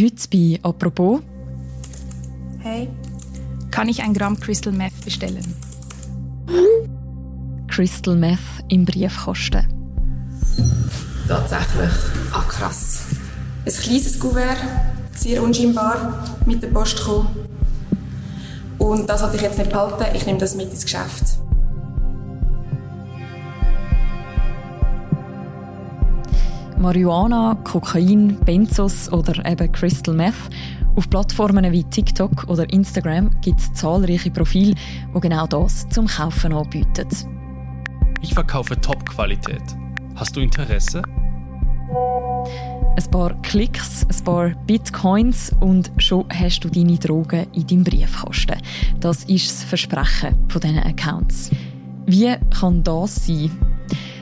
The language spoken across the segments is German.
Heute bei «Apropos». Hey, kann ich ein Gramm Crystal Meth bestellen? Crystal Meth im Briefkasten. Tatsächlich. Ah, krass. Ein kleines Kuvert, sehr unscheinbar, mit der Post gekommen. Und das wollte ich jetzt nicht behalten, ich nehme das mit ins Geschäft. Marihuana, Kokain, Benzos oder eben Crystal Meth. Auf Plattformen wie TikTok oder Instagram gibt es zahlreiche Profile, die genau das zum Kaufen anbieten. Ich verkaufe Top-Qualität. Hast du Interesse? Ein paar Klicks, ein paar Bitcoins und schon hast du deine Drogen in deinem Briefkasten. Das ist das Versprechen von diesen Accounts. Wie kann das sein?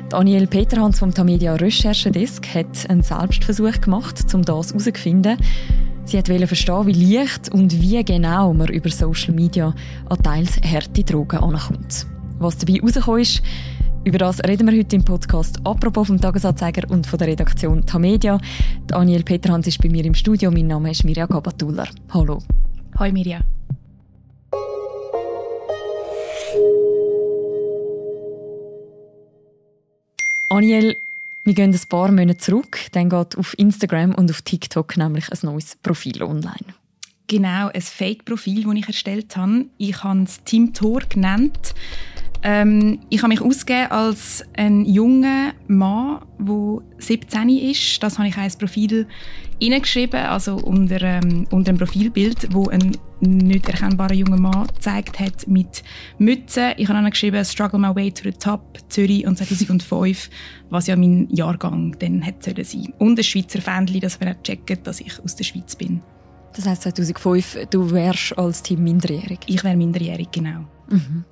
Daniel Peterhans vom Tamedia Recherchedesk hat einen Selbstversuch gemacht, um das herauszufinden. Sie wollte verstehen, wie leicht und wie genau man über Social Media an teils harte Drogen ankommt. Was dabei herausgekommen ist, über das reden wir heute im Podcast «Apropos» vom Tagesanzeiger und von der Redaktion Tamedia. Daniel Peterhans ist bei mir im Studio. Mein Name ist Mirja Gabatuller. Hallo. Hallo Mirja. Aniel, wir gehen ein paar Monate zurück. Dann geht auf Instagram und auf TikTok nämlich ein neues Profil online. Genau, ein Fake-Profil, das ich erstellt habe. Ich habe es Team Tor genannt. Ähm, ich habe mich ausgegeben als ein junger Mann, der 17 ist. Das habe ich als Profil hineingeschrieben, also unter, ähm, unter einem Profilbild, wo ein nicht erkennbarer junger Mann gezeigt hat mit Mützen. Ich habe dann geschrieben «Struggle my way to the top» Zürich und 2005, was ja mein Jahrgang dann hätte sein Und ein Schweizer Fähnchen, dass wir checken, dass ich aus der Schweiz bin. Das heißt 2005, du wärst als Team minderjährig? Ich wäre minderjährig, genau. Mhm.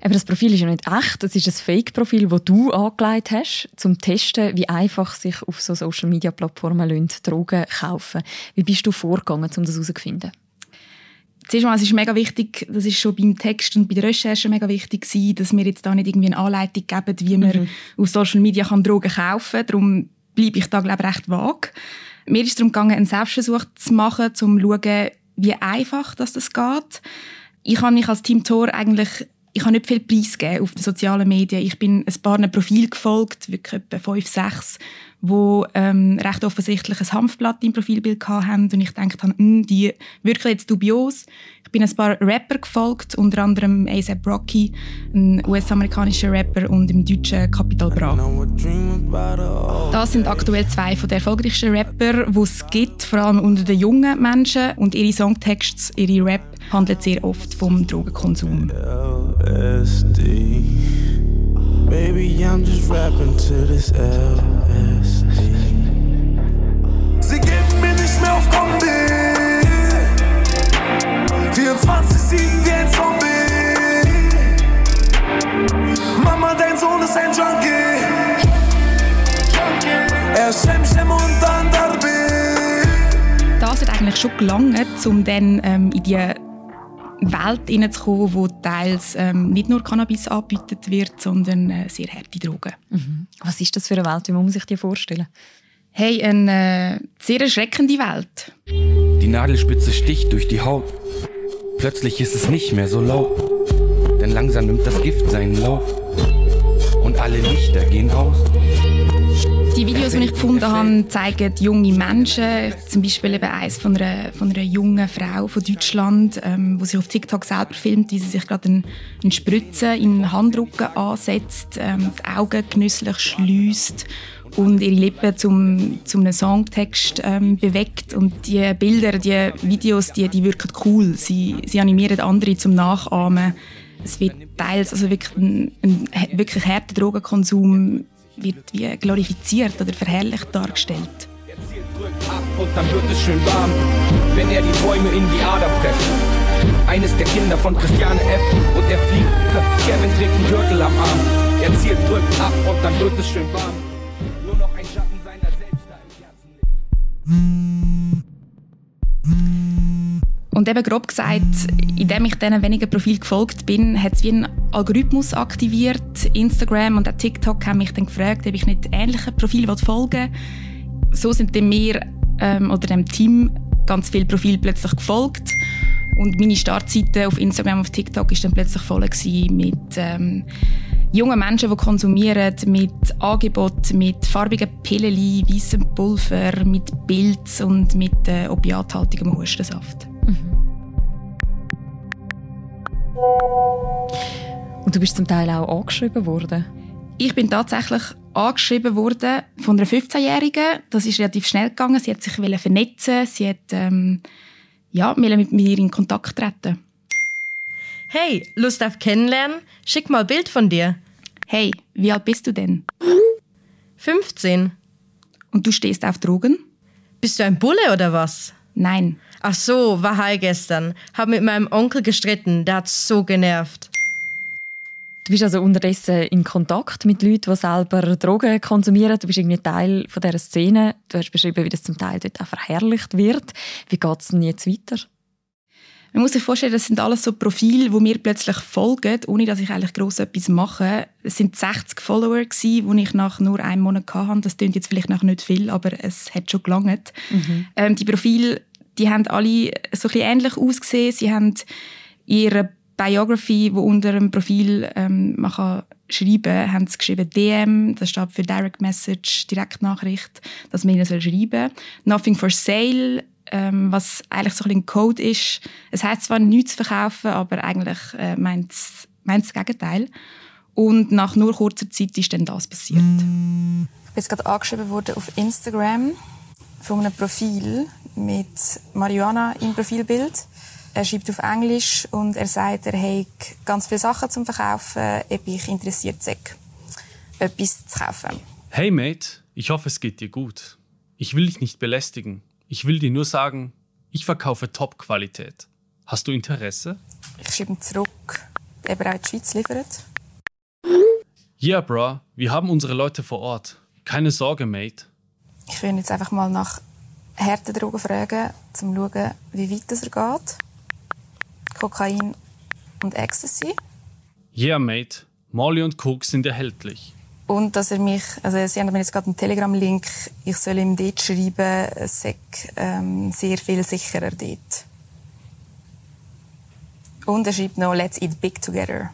Aber das Profil ist ja nicht echt. Es ist ein Fake-Profil, das du angelegt hast, zum Testen, wie einfach sich auf so Social-Media-Plattformen Drogen kaufen Wie bist du vorgegangen, um das herauszufinden? Zuerst mal, es ist mega wichtig, das ist schon beim Text und bei der Recherche mega wichtig gewesen, dass wir jetzt da nicht irgendwie eine Anleitung geben, wie man mhm. auf Social Media kann Drogen kaufen kann. Darum bleibe ich da, glaube ich, recht vage. Mir ist darum gegangen, einen Selbstversuch zu machen, um zu schauen, wie einfach das, geht. Ich habe mich als Team Tor eigentlich ich habe nicht viel Preis gegeben auf den sozialen Medien. Ich bin ein paar Profil gefolgt, wirklich etwa fünf, sechs, wo ähm, recht offensichtlich ein Hanfblatt im Profilbild hatten und ich dachte, hm, die wirken jetzt dubios. Ich bin ein paar Rapper gefolgt, unter anderem A$AP Rocky, ein US-amerikanischer Rapper und im deutschen Capital Bra. Das sind aktuell zwei von den erfolgreichsten Rapper, die es gibt, vor allem unter den jungen Menschen und ihre Songtexte, ihre Rap handelt sehr oft vom Drogenkonsum. LSD. Baby, I'm just rapping to this LSD. Sie geben mir nicht mehr auf Kombi. 24-7 wie ein Zombie. Mama, dein Sohn ist ein Junkie. Er Shem und dann. Das hat eigentlich schon gelangt, um dann ähm, in die Welt hineinzukommen, wo teils ähm, nicht nur Cannabis angebietet wird, sondern äh, sehr harte Drogen. Mhm. Was ist das für eine Welt? Wie muss man sich die vorstellen? Hey, eine äh, sehr erschreckende Welt. Die Nadelspitze sticht durch die Haut. Plötzlich ist es nicht mehr so laut. Denn langsam nimmt das Gift seinen Lauf. Und alle Lichter gehen aus. Die Videos, die ich gefunden habe, zeigen junge Menschen, zum Beispiel eben eines von einer, von einer jungen Frau von Deutschland, ähm, die sich auf TikTok selber filmt, wie sie sich gerade eine, eine Spritze in den Handrücken ansetzt, ähm, die Augen genüsslich schließt und ihre Lippen zum, zum einem Songtext ähm, bewegt. Und die Bilder, die Videos, die, die wirken cool. Sie, sie animieren andere zum Nachahmen. Es wird teils also wirklich ein, ein wirklich harter Drogenkonsum wird wie glorifiziert oder verherrlicht dargestellt. Und dann wird es schön warm, wenn er die Träume in die Ader presst. Eines der Kinder von Christiane F. und er fliegt. Kevin trägt einen Gürtel am Arm. Er zielt, drückt ab und dann wird es schön warm. Nur noch ein Schatten seiner und eben grob gesagt, indem ich diesen wenigen Profil gefolgt bin, hat es wie ein Algorithmus aktiviert. Instagram und auch TikTok haben mich dann gefragt, ob ich nicht ähnlichen Profil folgen will. So sind dann wir ähm, oder dem Team ganz viele Profile plötzlich gefolgt. Und meine Startseite auf Instagram, auf TikTok ist dann plötzlich voll mit ähm, jungen Menschen, die konsumieren, mit Angeboten, mit farbigen Pillen, weißem Pulver, mit Pilz und mit äh, opiathaltigem Hustensaft. Mhm. Und du bist zum Teil auch angeschrieben worden? Ich bin tatsächlich angeschrieben worden von einer 15-Jährigen. Das ist relativ schnell gegangen. Sie hat sich vernetzen, sie hat ähm, ja, mit mir in Kontakt treten. Hey, Lust auf Kennenlernen? Schick mal ein Bild von dir. Hey, wie alt bist du denn? 15. Und du stehst auf Drogen? Bist du ein Bulle oder was? Nein. Ach so, war heil gestern. Hab mit meinem Onkel gestritten, der hat so genervt. Du bist also unterdessen in Kontakt mit Leuten, die selber Drogen konsumieren. Du bist irgendwie Teil von dieser Szene. Du hast beschrieben, wie das zum Teil dort auch verherrlicht wird. Wie geht es denn jetzt weiter? Man muss sich vorstellen, das sind alles so Profile, wo mir plötzlich folgen, ohne dass ich eigentlich gross etwas mache. Es sind 60 Follower die ich nach nur einem Monat hatte. Das klingt jetzt vielleicht noch nicht viel, aber es hat schon gelangt. Mhm. Ähm, die Profile, die haben alle so ein bisschen ähnlich ausgesehen. Sie haben ihre Biography, wo unter einem Profil ähm, man kann schreiben haben sie geschrieben DM, das steht für Direct Message, Direktnachricht, dass man ihnen soll schreiben Nothing for Sale, ähm, was eigentlich so ein, Code ist. Es heißt zwar nichts zu verkaufen, aber eigentlich äh, meint es das Gegenteil. Und nach nur kurzer Zeit ist dann das passiert. Ich bin jetzt gerade angeschrieben worden auf Instagram von einem Profil mit Marihuana im Profilbild. Er schreibt auf Englisch und er sagt, er hat ganz viele Sachen zum Verkaufen, ob ich interessiert sei, etwas zu kaufen. Hey Mate, ich hoffe es geht dir gut. Ich will dich nicht belästigen. Ich will dir nur sagen, ich verkaufe Top-Qualität. Hast du Interesse? Ich schreibe ihm zurück, er in die Schweiz liefert. Ja, yeah, bro, wir haben unsere Leute vor Ort. Keine Sorge, Mate. Ich will jetzt einfach mal nach harten Drogen fragen, um zu schauen, wie weit es geht. Kokain und Ecstasy. Yeah, mate. Molly und Coke sind erhältlich. Und dass er mich, also Sie haben mir jetzt gerade einen Telegram-Link, ich soll ihm dort schreiben, es sei ähm, sehr viel sicherer dort. Und er schreibt noch, let's eat big together.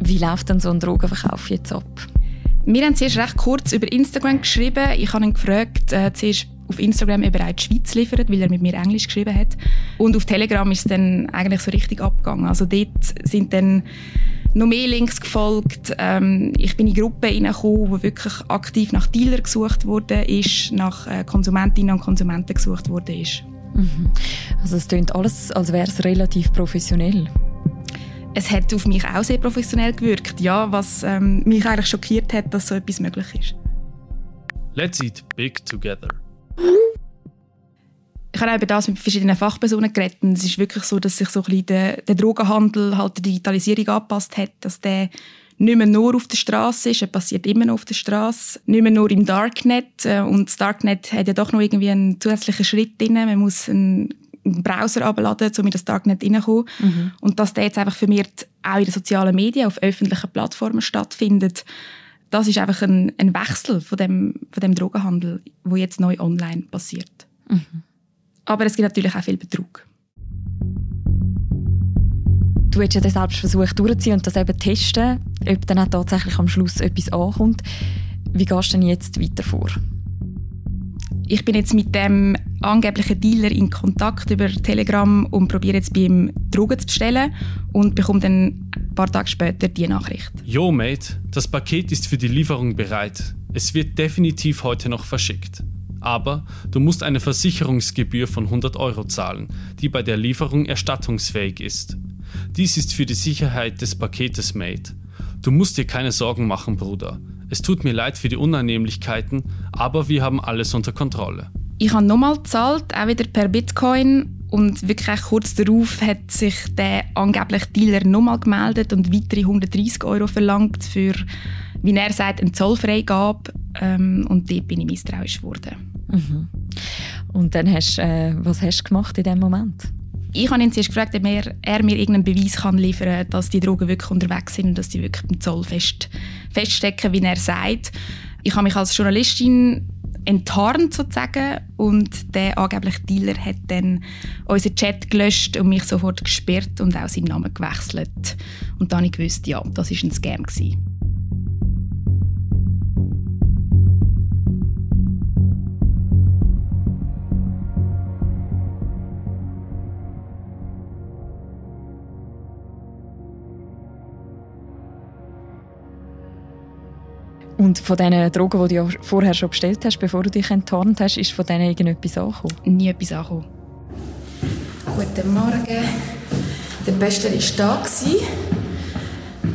Wie läuft denn so ein Drogenverkauf jetzt ab? Wir haben zuerst recht kurz über Instagram geschrieben. Ich habe ihn gefragt, äh, zuerst auf Instagram, ob er auch die Schweiz liefert, weil er mit mir Englisch geschrieben hat. Und auf Telegram ist es dann eigentlich so richtig abgegangen. Also dort sind dann noch mehr Links gefolgt. Ähm, ich bin in Gruppen hineingekommen, wo wirklich aktiv nach Dealer gesucht wurde, ist, nach äh, Konsumentinnen und Konsumenten gesucht wurde. Ist. Mhm. Also es klingt alles, als wäre es relativ professionell es hat auf mich auch sehr professionell gewirkt, ja, was ähm, mich eigentlich schockiert hat, dass so etwas möglich ist. Let's eat big together. Ich habe über das mit verschiedenen Fachpersonen geredet. Und es ist wirklich so, dass sich so ein bisschen der, der Drogenhandel halt der Digitalisierung angepasst hat, dass der nicht mehr nur auf der Straße ist, er passiert immer noch auf der Straße, nicht mehr nur im Darknet. Äh, und das Darknet hat ja doch noch irgendwie einen zusätzlichen Schritt drin. Man muss einen einen Browser abladen, um in das Darknet reinzukommen. Mhm. Und dass der jetzt einfach vermehrt auch in den sozialen Medien, auf öffentlichen Plattformen stattfindet, das ist einfach ein, ein Wechsel von dem, von dem Drogenhandel, wo jetzt neu online passiert. Mhm. Aber es gibt natürlich auch viel Betrug. Du hast ja dann selbst versucht durchzuziehen und das eben testen, ob dann auch tatsächlich am Schluss etwas ankommt. Wie gehst du denn jetzt weiter vor? ich bin jetzt mit dem angeblichen Dealer in Kontakt über Telegram und probiere jetzt bei ihm Drogen zu bestellen und bekomme dann ein paar Tage später die Nachricht. Jo, Mate, das Paket ist für die Lieferung bereit. Es wird definitiv heute noch verschickt. Aber du musst eine Versicherungsgebühr von 100 Euro zahlen, die bei der Lieferung erstattungsfähig ist. Dies ist für die Sicherheit des Paketes, Mate. Du musst dir keine Sorgen machen, Bruder. Es tut mir leid für die Unannehmlichkeiten, aber wir haben alles unter Kontrolle. Ich habe nochmal gezahlt, auch wieder per Bitcoin. Und wirklich kurz darauf hat sich der angebliche Dealer nochmal gemeldet und weitere 130 Euro verlangt für, wie er sagt, eine Zollfreigabe. Ähm, und dort bin ich misstrauisch geworden. Mhm. Und dann hast, äh, was hast du gemacht in dem Moment? Ich habe ihn zuerst gefragt, ob er, er mir irgendeinen Beweis kann liefern kann, dass die Drogen wirklich unterwegs sind und dass die wirklich beim Zoll fest, feststecken, wie er sagt. Ich habe mich als Journalistin enttarnt sozusagen und der angebliche Dealer hat dann unseren Chat gelöscht und mich sofort gesperrt und auch seinen Namen gewechselt. Und dann habe ich gewusst, ja, das war ein Scam. Gewesen. Und von diesen Drogen, die du ja vorher schon bestellt hast, bevor du dich enttarnt hast, ist von denen irgendetwas angekommen? Nie etwas angekommen. Guten Morgen. Der Beste war da.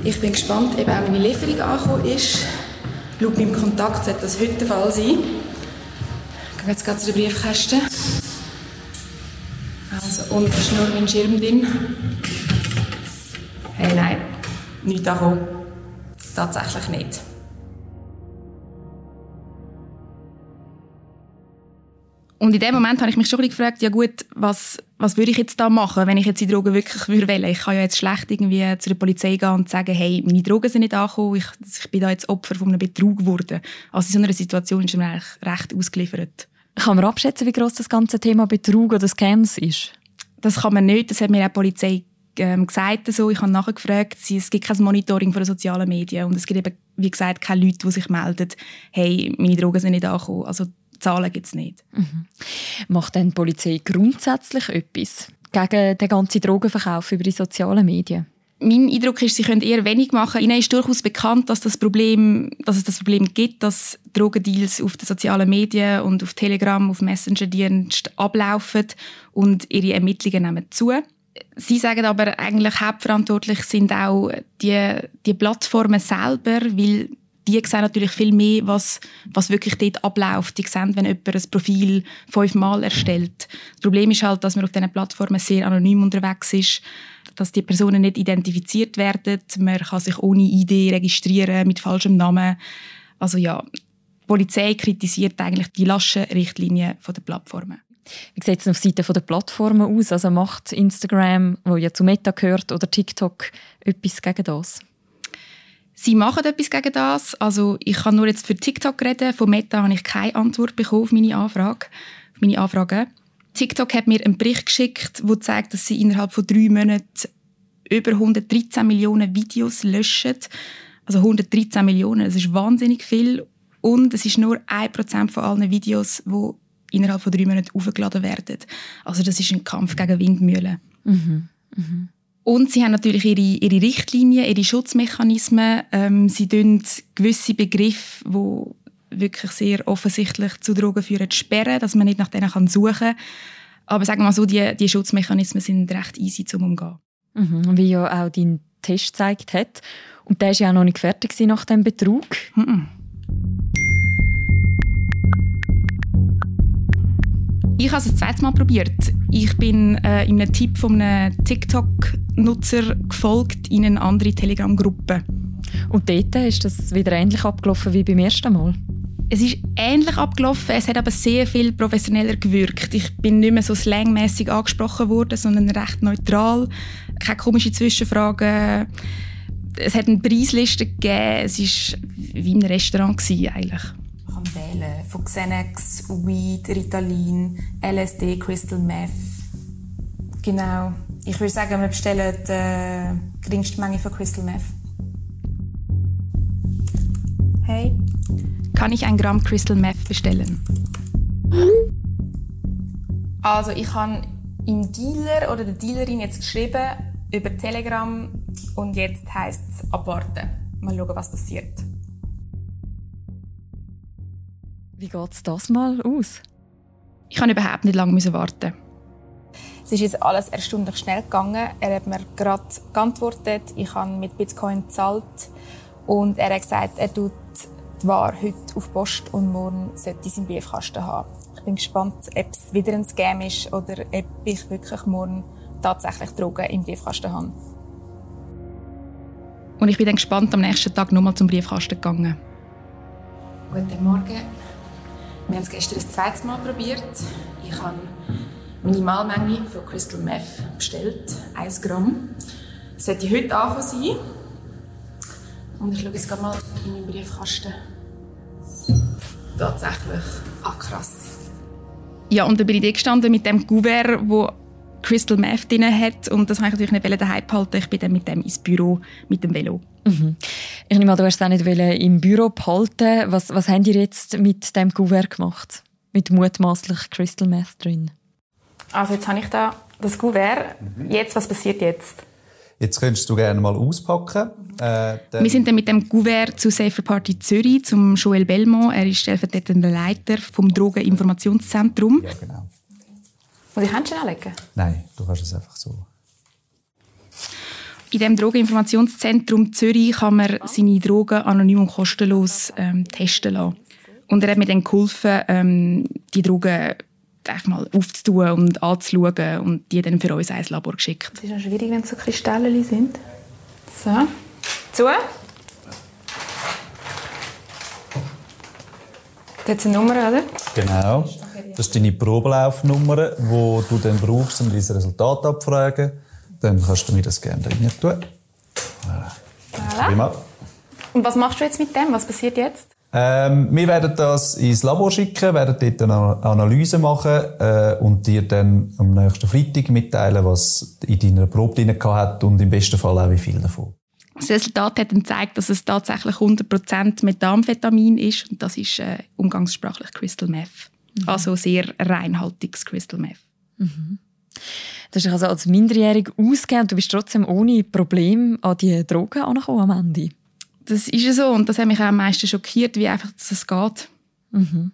Ich bin gespannt, ob auch meine Lieferung angekommen ist. Laut meinem Kontakt sollte das heute der Fall sein. Ich gehe jetzt gerade zu den Briefkästen. Also, unten ist nur mein Schirm drin. Hey, nein, nichts angekommen. Tatsächlich nicht. Und in dem Moment habe ich mich schon gefragt, ja gut, was, was würde ich jetzt da machen, wenn ich jetzt die Drogen wirklich würde wählen? Ich kann ja jetzt schlecht irgendwie zu der Polizei gehen und sagen, hey, meine Drogen sind nicht angekommen, ich, ich bin da jetzt Opfer von einem Betrug geworden. Also in so einer Situation ist man eigentlich recht ausgeliefert. Kann man abschätzen, wie groß das ganze Thema Betrug oder Scams ist? Das kann man nicht, das hat mir auch die Polizei ähm, gesagt. So. Ich habe nachgefragt, es gibt kein Monitoring von den sozialen Medien und es gibt eben, wie gesagt, keine Leute, die sich melden, hey, meine Drogen sind nicht angekommen. Also Zahlen gibt es nicht. Mhm. Macht denn die Polizei grundsätzlich etwas gegen den ganzen Drogenverkauf über die sozialen Medien? Mein Eindruck ist, sie können eher wenig machen. Ihnen ist durchaus bekannt, dass, das Problem, dass es das Problem gibt, dass Drogendeals auf den sozialen Medien und auf Telegram, auf Messenger-Dienst ablaufen und ihre Ermittlungen nehmen zu. Sie sagen aber eigentlich hauptverantwortlich sind auch die, die Plattformen selber, weil die sehen natürlich viel mehr, was, was wirklich dort abläuft. Die sehen, wenn jemand ein Profil fünfmal erstellt. Das Problem ist halt, dass man auf diesen Plattformen sehr anonym unterwegs ist, dass die Personen nicht identifiziert werden. Man kann sich ohne Idee registrieren, mit falschem Namen. Also ja, die Polizei kritisiert eigentlich die laschen Richtlinien der Plattformen. Wie sieht es auf Seite der Plattformen aus? Also macht Instagram, wo ja zu Meta gehört, oder TikTok etwas gegen das? Sie machen etwas gegen das. Also ich kann nur jetzt für TikTok reden. Von Meta habe ich keine Antwort bekommen auf meine Anfrage, auf meine Anfrage. TikTok hat mir einen Bericht geschickt, der zeigt, dass sie innerhalb von drei Monaten über 113 Millionen Videos löschen. Also 113 Millionen, das ist wahnsinnig viel. Und es ist nur 1% von allen Videos, die innerhalb von drei Monaten aufgeladen werden. Also das ist ein Kampf gegen Windmühlen. Mhm. Mhm. Und sie haben natürlich ihre, ihre Richtlinien, ihre Schutzmechanismen. Ähm, sie tun gewisse Begriffe, die wirklich sehr offensichtlich zu Drogen führen, sperren, dass man nicht nach denen suchen kann. Aber sagen wir mal so, die, die Schutzmechanismen sind recht easy zum Umgehen. Mhm, wie ja auch dein Test gezeigt hat. Und der war ja auch noch nicht fertig nach dem Betrug. Mhm. Ich habe es ein zweites Mal probiert. Ich bin äh, in einem Tipp von einem TikTok-Nutzer gefolgt in eine andere Telegram-Gruppe. Und dort ist das wieder ähnlich abgelaufen wie beim ersten Mal? Es ist ähnlich abgelaufen, es hat aber sehr viel professioneller gewirkt. Ich bin nicht mehr so slangmäßig angesprochen worden, sondern recht neutral. Keine komischen Zwischenfragen. Es hat eine Preisliste gegeben. Es war wie in einem Restaurant eigentlich wählen. Von Xanax, Weed, Ritalin, LSD, Crystal Meth. Genau. Ich würde sagen, wir bestellen die äh, geringste Menge von Crystal Meth. Hey. Kann ich ein Gramm Crystal Meth bestellen? Also ich habe im Dealer oder der Dealerin jetzt geschrieben über Telegram und jetzt heißt es abwarten. Mal schauen, was passiert. Wie geht es das mal aus? Ich kann überhaupt nicht lange warten. Es ist jetzt alles erstaunlich schnell gegangen. Er hat mir gerade geantwortet. Ich habe mit Bitcoin gezahlt. Und er hat gesagt, er tut die Ware heute auf Post und morgen sollte sie im Briefkasten haben. Ich bin gespannt, ob es wieder ein Scam ist oder ob ich wirklich morgen tatsächlich Drogen im Briefkasten habe. Und ich bin dann gespannt am nächsten Tag nochmal zum Briefkasten gegangen. Guten Morgen. Wir haben es gestern das zweite Mal probiert. Ich habe Minimalmenge von Crystal Meth bestellt, 1 Gramm. Das sollte heute anfangen sein. Und ich schaue jetzt gerade mal in meinen Briefkasten. Tatsächlich. Ah, krass. Ja, und dann bin ich da gestanden mit dem Kuvert, wo Crystal Meth drin hat. Und das wollte ich natürlich nicht daheim behalten. Ich bin dann mit dem ins Büro mit dem Velo. Mhm. Ich nehme an, du hast es auch nicht im Büro behalten. Was, was habt ihr jetzt mit dem Kuvert gemacht? Mit mutmaßlich Crystal Meth drin? Also jetzt habe ich da das Kuvert. Jetzt, was passiert jetzt? Jetzt könntest du gerne mal auspacken. Äh, wir sind dann mit dem Kuvert zu Safer Party Zürich, zum Joel Belmont. Er ist stellvertretender Leiter vom Drogeninformationszentrum. Ja, genau. Muss ich Händchen anlegen? Nein, du kannst es einfach so. In dem Drogeninformationszentrum Zürich kann man seine Drogen anonym und kostenlos ähm, testen lassen. Und er hat mir dann geholfen, ähm, die Drogen einfach mal aufzutun und anzuschauen und die dann für uns ins Labor geschickt. Es ist ja schwierig, wenn es so Kristalle sind. So. Zu. Das ist eine Nummer, oder? Genau. Das ist deine Probelaufnummer, die du dann brauchst, um dein Resultat abzufragen. Dann kannst du mir das gerne rein tun. Voilà. Und was machst du jetzt mit dem? Was passiert jetzt? Ähm, wir werden das ins Labor schicken, werden dort eine Analyse machen äh, und dir dann am nächsten Freitag mitteilen, was in deiner Probe drin hat und im besten Fall auch wie viel davon. Das Resultat hat dann gezeigt, dass es tatsächlich 100% Methamphetamin ist und das ist äh, umgangssprachlich Crystal Meth. Mhm. Also sehr reinhaltiges Crystal Meth. Mhm. Das ist also als Minderjährig ausgegeben und du bist trotzdem ohne Probleme an die Drogen angekommen am Ende das ist so und das hat mich auch am meisten schockiert, wie einfach das geht. Mhm.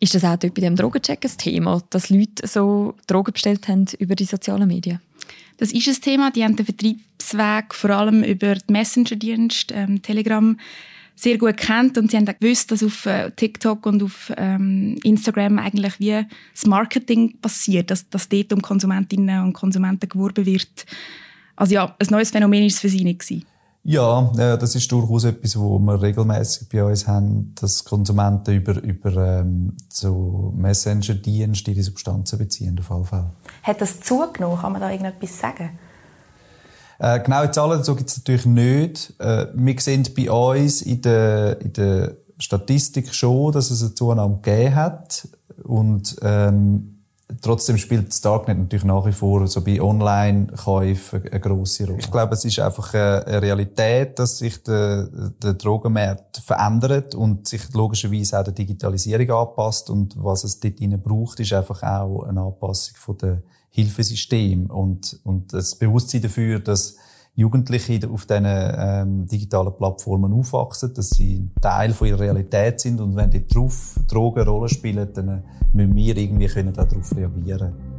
Ist das auch dort bei dem Drogencheck ein Thema, dass Leute so Drogen bestellt haben über die sozialen Medien? Das ist ein Thema. Die haben den Vertriebsweg vor allem über die Messenger-Dienste, ähm, Telegram, sehr gut kennt und sie haben auch gewusst, dass auf äh, TikTok und auf ähm, Instagram eigentlich wie das Marketing passiert, dass, dass dort um Konsumentinnen und Konsumenten geworben wird. Also ja, ein neues Phänomen war es für sie nicht. Gewesen. Ja, äh, das ist durchaus etwas, wo wir regelmäßig bei uns haben, dass Konsumenten über, über ähm, so Messenger-Dienste ihre Substanzen beziehen, auf jeden Fall. Hat das zugenommen? Kann man da irgendetwas sagen? Äh, genaue Zahlen dazu gibt es natürlich nicht. Äh, wir sehen bei uns in der, in der Statistik schon, dass es eine Zunahme gegeben hat. Und ähm, Trotzdem spielt das Darknet natürlich nach wie vor so bei Online-Käufen eine grosse Rolle. Ich glaube, es ist einfach eine Realität, dass sich der, der Drogenmarkt verändert und sich logischerweise auch der Digitalisierung anpasst. Und was es dort braucht, ist einfach auch eine Anpassung von der Hilfesystem und, und das Bewusstsein dafür, dass Jugendliche auf diesen ähm, digitalen Plattformen aufwachsen, dass sie Teil von ihrer Realität sind und wenn die drauf Drogen eine Rolle spielen, dann müssen wir irgendwie können darauf reagieren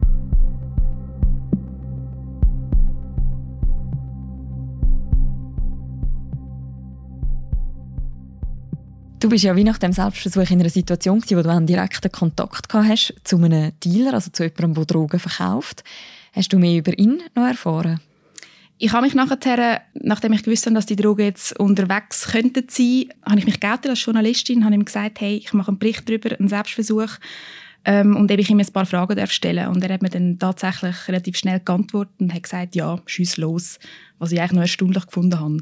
bist ja wie nach dem Selbstversuch in einer Situation, wo du einen direkten Kontakt hast zu einem Dealer, also zu jemandem, der Drogen verkauft. Hast du mehr über ihn noch erfahren? Ich habe mich nachher, nachdem ich gewusst habe, dass die Drogen jetzt unterwegs könnten sein, habe ich mich geoutet als Journalistin, habe ihm gesagt, hey, ich mache einen Bericht darüber, einen Selbstversuch ähm, und ich ihm ein paar Fragen stellen Und er hat mir dann tatsächlich relativ schnell geantwortet und hat gesagt, ja, schieß los, was ich eigentlich noch erstaunlich gefunden habe.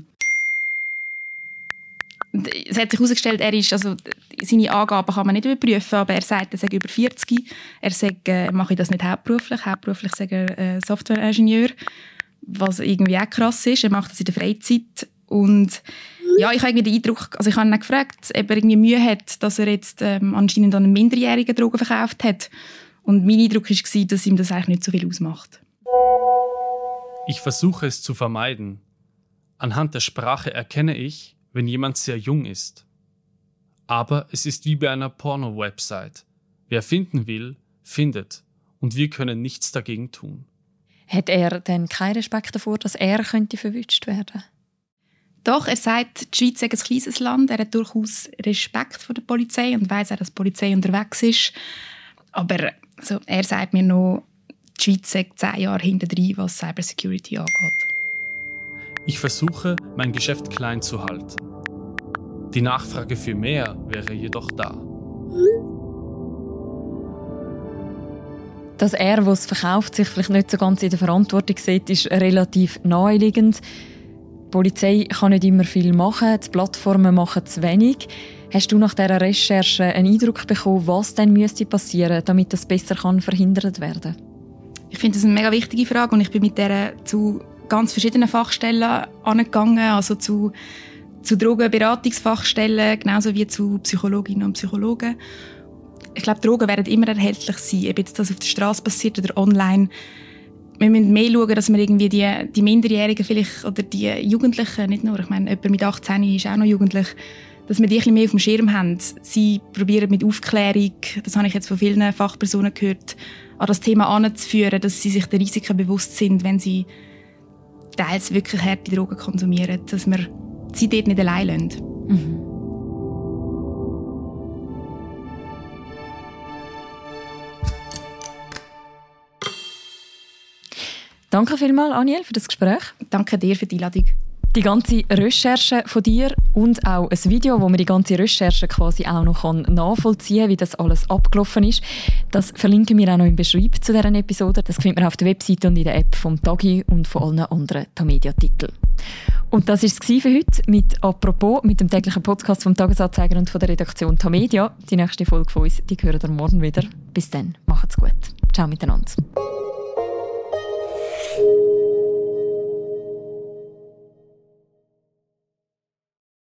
Es hat sich herausgestellt, er ist, also seine Angaben kann man nicht überprüfen, aber er sagt, er sei über 40. Er sagt, äh, mache ich das nicht hauptberuflich. Hauptberuflich sagt er äh, Softwareingenieur was irgendwie auch krass ist. Er macht das in der Freizeit und ja, ich habe irgendwie den Eindruck, also ich habe ihn gefragt, ob er irgendwie Mühe hat, dass er jetzt ähm, anscheinend an einen Minderjährigen Drogen verkauft hat. Und mein Eindruck war, dass ihm das eigentlich nicht so viel ausmacht. Ich versuche es zu vermeiden. Anhand der Sprache erkenne ich, wenn jemand sehr jung ist. Aber es ist wie bei einer Porno-Website. Wer finden will, findet. Und wir können nichts dagegen tun. Hat er denn keinen Respekt davor, dass er könnte verwünscht werden Doch, er sagt, die Schweiz ist ein kleines Land. Er hat durchaus Respekt vor der Polizei und weiß auch, dass die Polizei unterwegs ist. Aber also, er sagt mir noch, die Schweiz ist zehn Jahre hinter was Cybersecurity angeht. Ich versuche, mein Geschäft klein zu halten. Die Nachfrage für mehr wäre jedoch da. Dass er, der es verkauft, sich vielleicht nicht so ganz in der Verantwortung sieht, ist relativ naheliegend. Die Polizei kann nicht immer viel machen, die Plattformen machen zu wenig. Hast du nach dieser Recherche einen Eindruck bekommen, was dann müsste passieren, damit das besser kann verhindert werden Ich finde das eine mega wichtige Frage und ich bin mit der zu ganz verschiedenen Fachstellen angegangen, also zu, zu Drogenberatungsfachstellen, genauso wie zu Psychologinnen und Psychologen. Ich glaube, Drogen werden immer erhältlich sein, ob jetzt das auf der Straße passiert oder online wir müssen mehr schauen, dass wir irgendwie die, die Minderjährigen vielleicht oder die Jugendlichen, nicht nur, ich meine, jemand mit 18 ist auch noch jugendlich, dass wir die ein mehr auf dem Schirm haben. Sie probieren mit Aufklärung, das habe ich jetzt von vielen Fachpersonen gehört, an das Thema anzuführen, dass sie sich der Risiken bewusst sind, wenn sie teils wirklich harte Drogen konsumieren, dass wir sie dort nicht allein lassen. Mhm. Danke vielmals, Aniel, für das Gespräch. Danke dir für die Einladung. Die ganze Recherche von dir und auch ein Video, wo man die ganze Recherche quasi auch noch nachvollziehen kann, wie das alles abgelaufen ist, das verlinken wir auch noch im Beschreib zu dieser Episode. Das findet man auf der Webseite und in der App vom Tagi und von allen anderen Tamedia-Titeln. Und das war es für heute mit «Apropos», mit dem täglichen Podcast vom Tagesanzeiger und von der Redaktion Tamedia. Die nächste Folge von uns, die hören ihr morgen wieder. Bis dann, macht's gut. Ciao miteinander.